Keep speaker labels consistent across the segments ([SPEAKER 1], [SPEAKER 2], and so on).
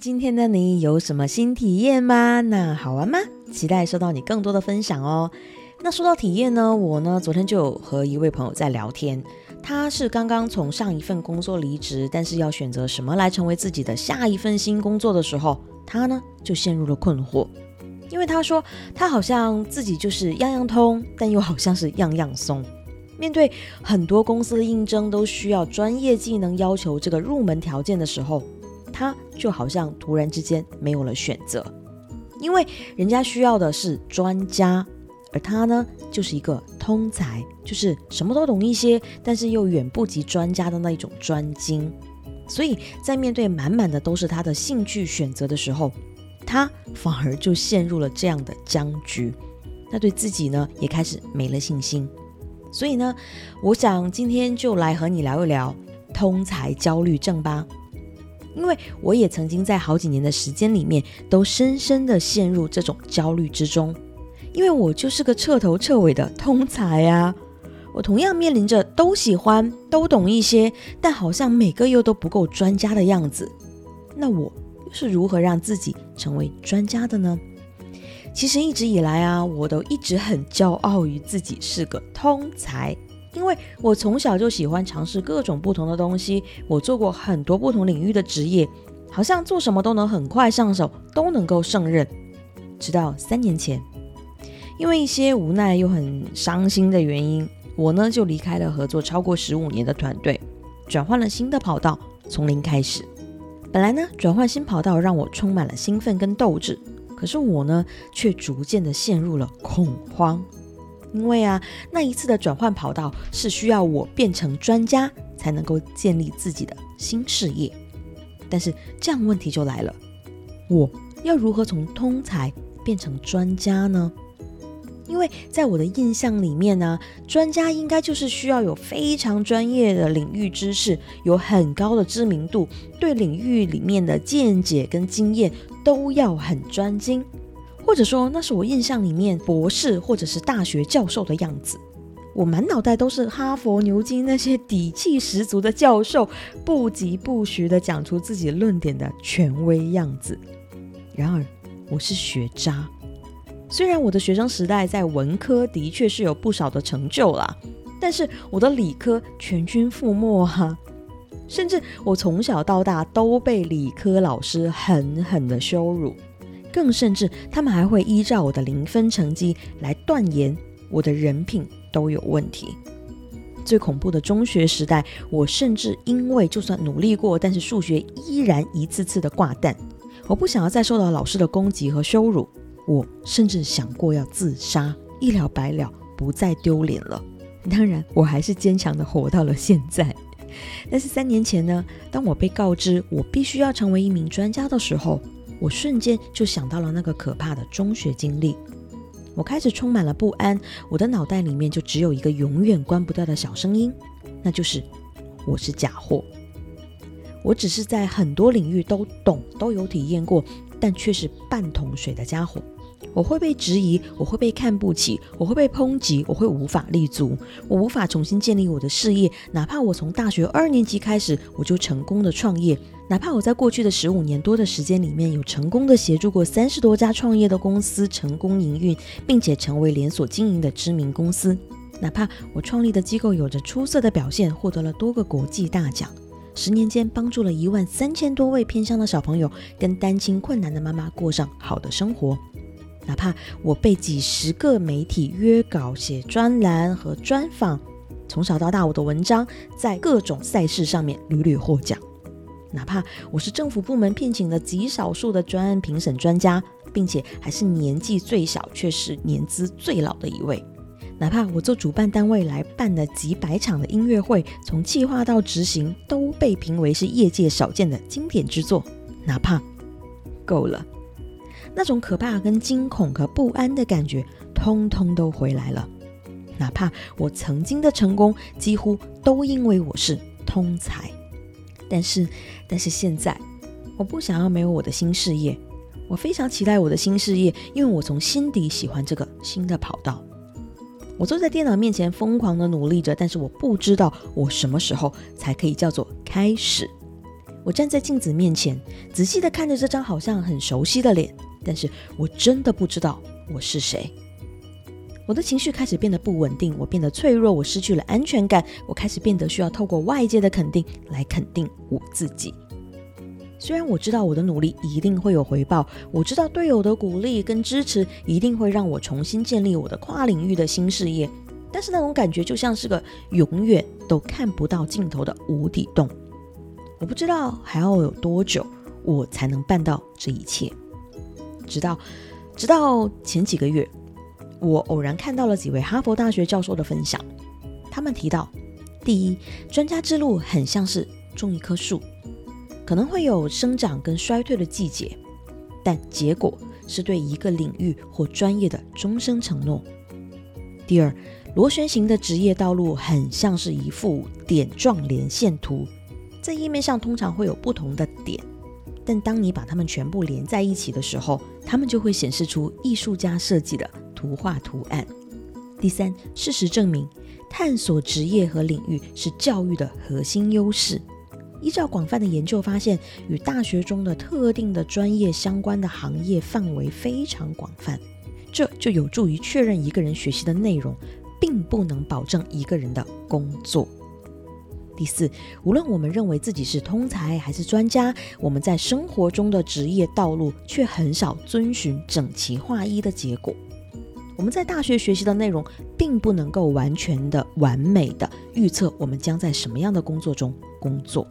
[SPEAKER 1] 今天的你有什么新体验吗？那好玩吗？期待收到你更多的分享哦。那说到体验呢，我呢昨天就有和一位朋友在聊天，他是刚刚从上一份工作离职，但是要选择什么来成为自己的下一份新工作的时候，他呢就陷入了困惑，因为他说他好像自己就是样样通，但又好像是样样松。面对很多公司的应征都需要专业技能要求这个入门条件的时候，他就好像突然之间没有了选择，因为人家需要的是专家，而他呢就是一个通才，就是什么都懂一些，但是又远不及专家的那一种专精。所以在面对满满的都是他的兴趣选择的时候，他反而就陷入了这样的僵局，那对自己呢也开始没了信心。所以呢，我想今天就来和你聊一聊通才焦虑症吧。因为我也曾经在好几年的时间里面，都深深的陷入这种焦虑之中。因为我就是个彻头彻尾的通才啊，我同样面临着都喜欢、都懂一些，但好像每个又都不够专家的样子。那我又是如何让自己成为专家的呢？其实一直以来啊，我都一直很骄傲于自己是个通才，因为我从小就喜欢尝试各种不同的东西，我做过很多不同领域的职业，好像做什么都能很快上手，都能够胜任。直到三年前，因为一些无奈又很伤心的原因，我呢就离开了合作超过十五年的团队，转换了新的跑道，从零开始。本来呢，转换新跑道让我充满了兴奋跟斗志。可是我呢，却逐渐的陷入了恐慌，因为啊，那一次的转换跑道是需要我变成专家才能够建立自己的新事业。但是这样问题就来了，我要如何从通才变成专家呢？因为在我的印象里面呢，专家应该就是需要有非常专业的领域知识，有很高的知名度，对领域里面的见解跟经验都要很专精，或者说那是我印象里面博士或者是大学教授的样子。我满脑袋都是哈佛、牛津那些底气十足的教授，不疾不徐的讲出自己论点的权威样子。然而，我是学渣。虽然我的学生时代在文科的确是有不少的成就啦，但是我的理科全军覆没哈，甚至我从小到大都被理科老师狠狠的羞辱，更甚至他们还会依照我的零分成绩来断言我的人品都有问题。最恐怖的中学时代，我甚至因为就算努力过，但是数学依然一次次的挂蛋，我不想要再受到老师的攻击和羞辱。我甚至想过要自杀，一了百了，不再丢脸了。当然，我还是坚强的活到了现在。但是三年前呢，当我被告知我必须要成为一名专家的时候，我瞬间就想到了那个可怕的中学经历。我开始充满了不安，我的脑袋里面就只有一个永远关不掉的小声音，那就是我是假货。我只是在很多领域都懂，都有体验过，但却是半桶水的家伙。我会被质疑，我会被看不起，我会被抨击，我会无法立足，我无法重新建立我的事业。哪怕我从大学二年级开始我就成功的创业，哪怕我在过去的十五年多的时间里面有成功的协助过三十多家创业的公司成功营运，并且成为连锁经营的知名公司，哪怕我创立的机构有着出色的表现，获得了多个国际大奖，十年间帮助了一万三千多位偏乡的小朋友跟单亲困难的妈妈过上好的生活。哪怕我被几十个媒体约稿写专栏和专访，从小到大我的文章在各种赛事上面屡屡获奖。哪怕我是政府部门聘请的极少数的专案评审专家，并且还是年纪最小却是年资最老的一位。哪怕我做主办单位来办的几百场的音乐会，从计划到执行都被评为是业界少见的经典之作。哪怕够了。那种可怕、跟惊恐和不安的感觉，通通都回来了。哪怕我曾经的成功，几乎都因为我是通才。但是，但是现在，我不想要没有我的新事业。我非常期待我的新事业，因为我从心底喜欢这个新的跑道。我坐在电脑面前，疯狂的努力着，但是我不知道我什么时候才可以叫做开始。我站在镜子面前，仔细的看着这张好像很熟悉的脸，但是我真的不知道我是谁。我的情绪开始变得不稳定，我变得脆弱，我失去了安全感，我开始变得需要透过外界的肯定来肯定我自己。虽然我知道我的努力一定会有回报，我知道队友的鼓励跟支持一定会让我重新建立我的跨领域的新事业，但是那种感觉就像是个永远都看不到尽头的无底洞。我不知道还要有多久我才能办到这一切。直到直到前几个月。我偶然看到了几位哈佛大学教授的分享，他们提到，第一，专家之路很像是种一棵树，可能会有生长跟衰退的季节，但结果是对一个领域或专业的终身承诺。第二，螺旋形的职业道路很像是一幅点状连线图，在页面上通常会有不同的点，但当你把它们全部连在一起的时候，它们就会显示出艺术家设计的。图画图案。第三，事实证明，探索职业和领域是教育的核心优势。依照广泛的研究发现，与大学中的特定的专业相关的行业范围非常广泛，这就有助于确认一个人学习的内容，并不能保证一个人的工作。第四，无论我们认为自己是通才还是专家，我们在生活中的职业道路却很少遵循整齐划一的结果。我们在大学学习的内容，并不能够完全的、完美的预测我们将在什么样的工作中工作。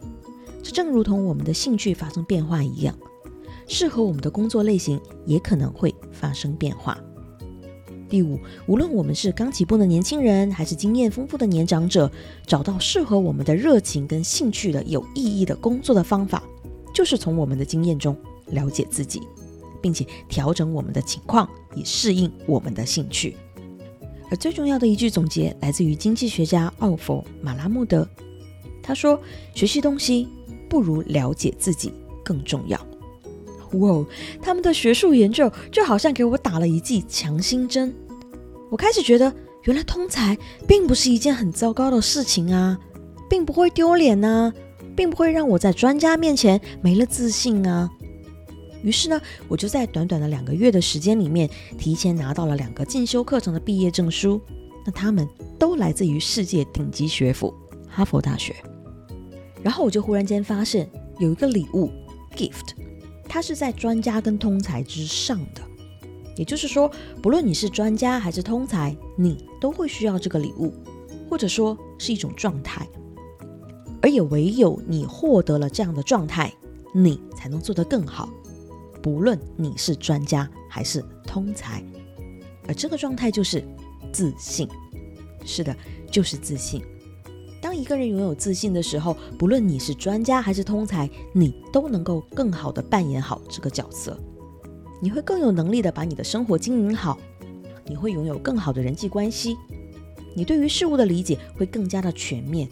[SPEAKER 1] 这正如同我们的兴趣发生变化一样，适合我们的工作类型也可能会发生变化。第五，无论我们是刚起步的年轻人，还是经验丰富的年长者，找到适合我们的热情跟兴趣的有意义的工作的方法，就是从我们的经验中了解自己。并且调整我们的情况，以适应我们的兴趣。而最重要的一句总结来自于经济学家奥弗马拉穆德，他说：“学习东西不如了解自己更重要。”哇，他们的学术研究就好像给我打了一剂强心针。我开始觉得，原来通才并不是一件很糟糕的事情啊，并不会丢脸啊，并不会让我在专家面前没了自信啊。于是呢，我就在短短的两个月的时间里面，提前拿到了两个进修课程的毕业证书。那他们都来自于世界顶级学府——哈佛大学。然后我就忽然间发现，有一个礼物 （gift），它是在专家跟通才之上的。也就是说，不论你是专家还是通才，你都会需要这个礼物，或者说是一种状态。而也唯有你获得了这样的状态，你才能做得更好。不论你是专家还是通才，而这个状态就是自信。是的，就是自信。当一个人拥有自信的时候，不论你是专家还是通才，你都能够更好的扮演好这个角色。你会更有能力的把你的生活经营好，你会拥有更好的人际关系，你对于事物的理解会更加的全面。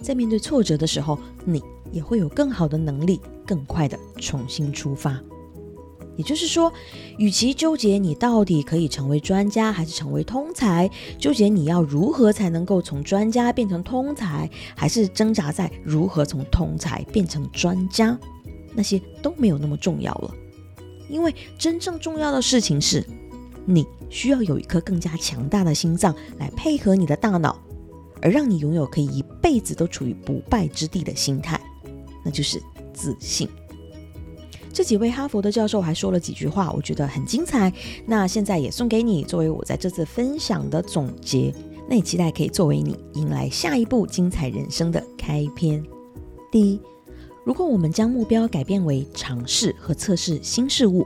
[SPEAKER 1] 在面对挫折的时候，你也会有更好的能力，更快的重新出发。也就是说，与其纠结你到底可以成为专家还是成为通才，纠结你要如何才能够从专家变成通才，还是挣扎在如何从通才变成专家，那些都没有那么重要了。因为真正重要的事情是，你需要有一颗更加强大的心脏来配合你的大脑，而让你拥有可以一辈子都处于不败之地的心态，那就是自信。这几位哈佛的教授还说了几句话，我觉得很精彩。那现在也送给你，作为我在这次分享的总结。那也期待可以作为你迎来下一步精彩人生的开篇。第一，如果我们将目标改变为尝试和测试新事物，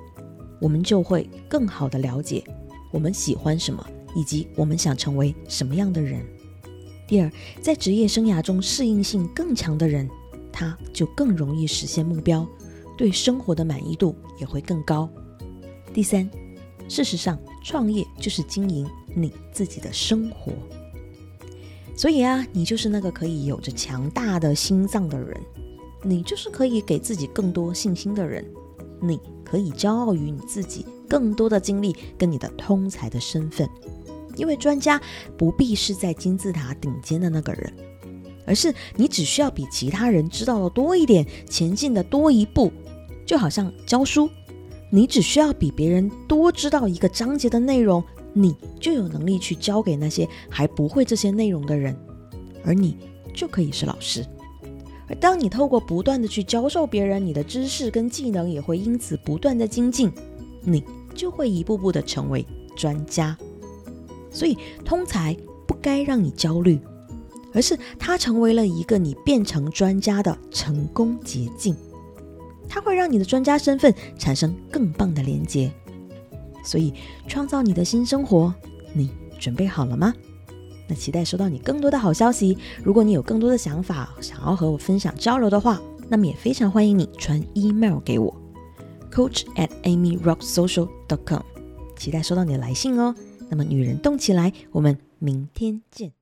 [SPEAKER 1] 我们就会更好的了解我们喜欢什么，以及我们想成为什么样的人。第二，在职业生涯中适应性更强的人，他就更容易实现目标。对生活的满意度也会更高。第三，事实上，创业就是经营你自己的生活。所以啊，你就是那个可以有着强大的心脏的人，你就是可以给自己更多信心的人，你可以骄傲于你自己更多的经历跟你的通才的身份。因为专家不必是在金字塔顶尖的那个人，而是你只需要比其他人知道的多一点，前进的多一步。就好像教书，你只需要比别人多知道一个章节的内容，你就有能力去教给那些还不会这些内容的人，而你就可以是老师。而当你透过不断的去教授别人，你的知识跟技能也会因此不断的精进，你就会一步步的成为专家。所以通才不该让你焦虑，而是它成为了一个你变成专家的成功捷径。它会让你的专家身份产生更棒的连接。所以创造你的新生活，你准备好了吗？那期待收到你更多的好消息。如果你有更多的想法，想要和我分享交流的话，那么也非常欢迎你传 email 给我，coach at amyrocksocial dot com。期待收到你的来信哦。那么，女人动起来，我们明天见。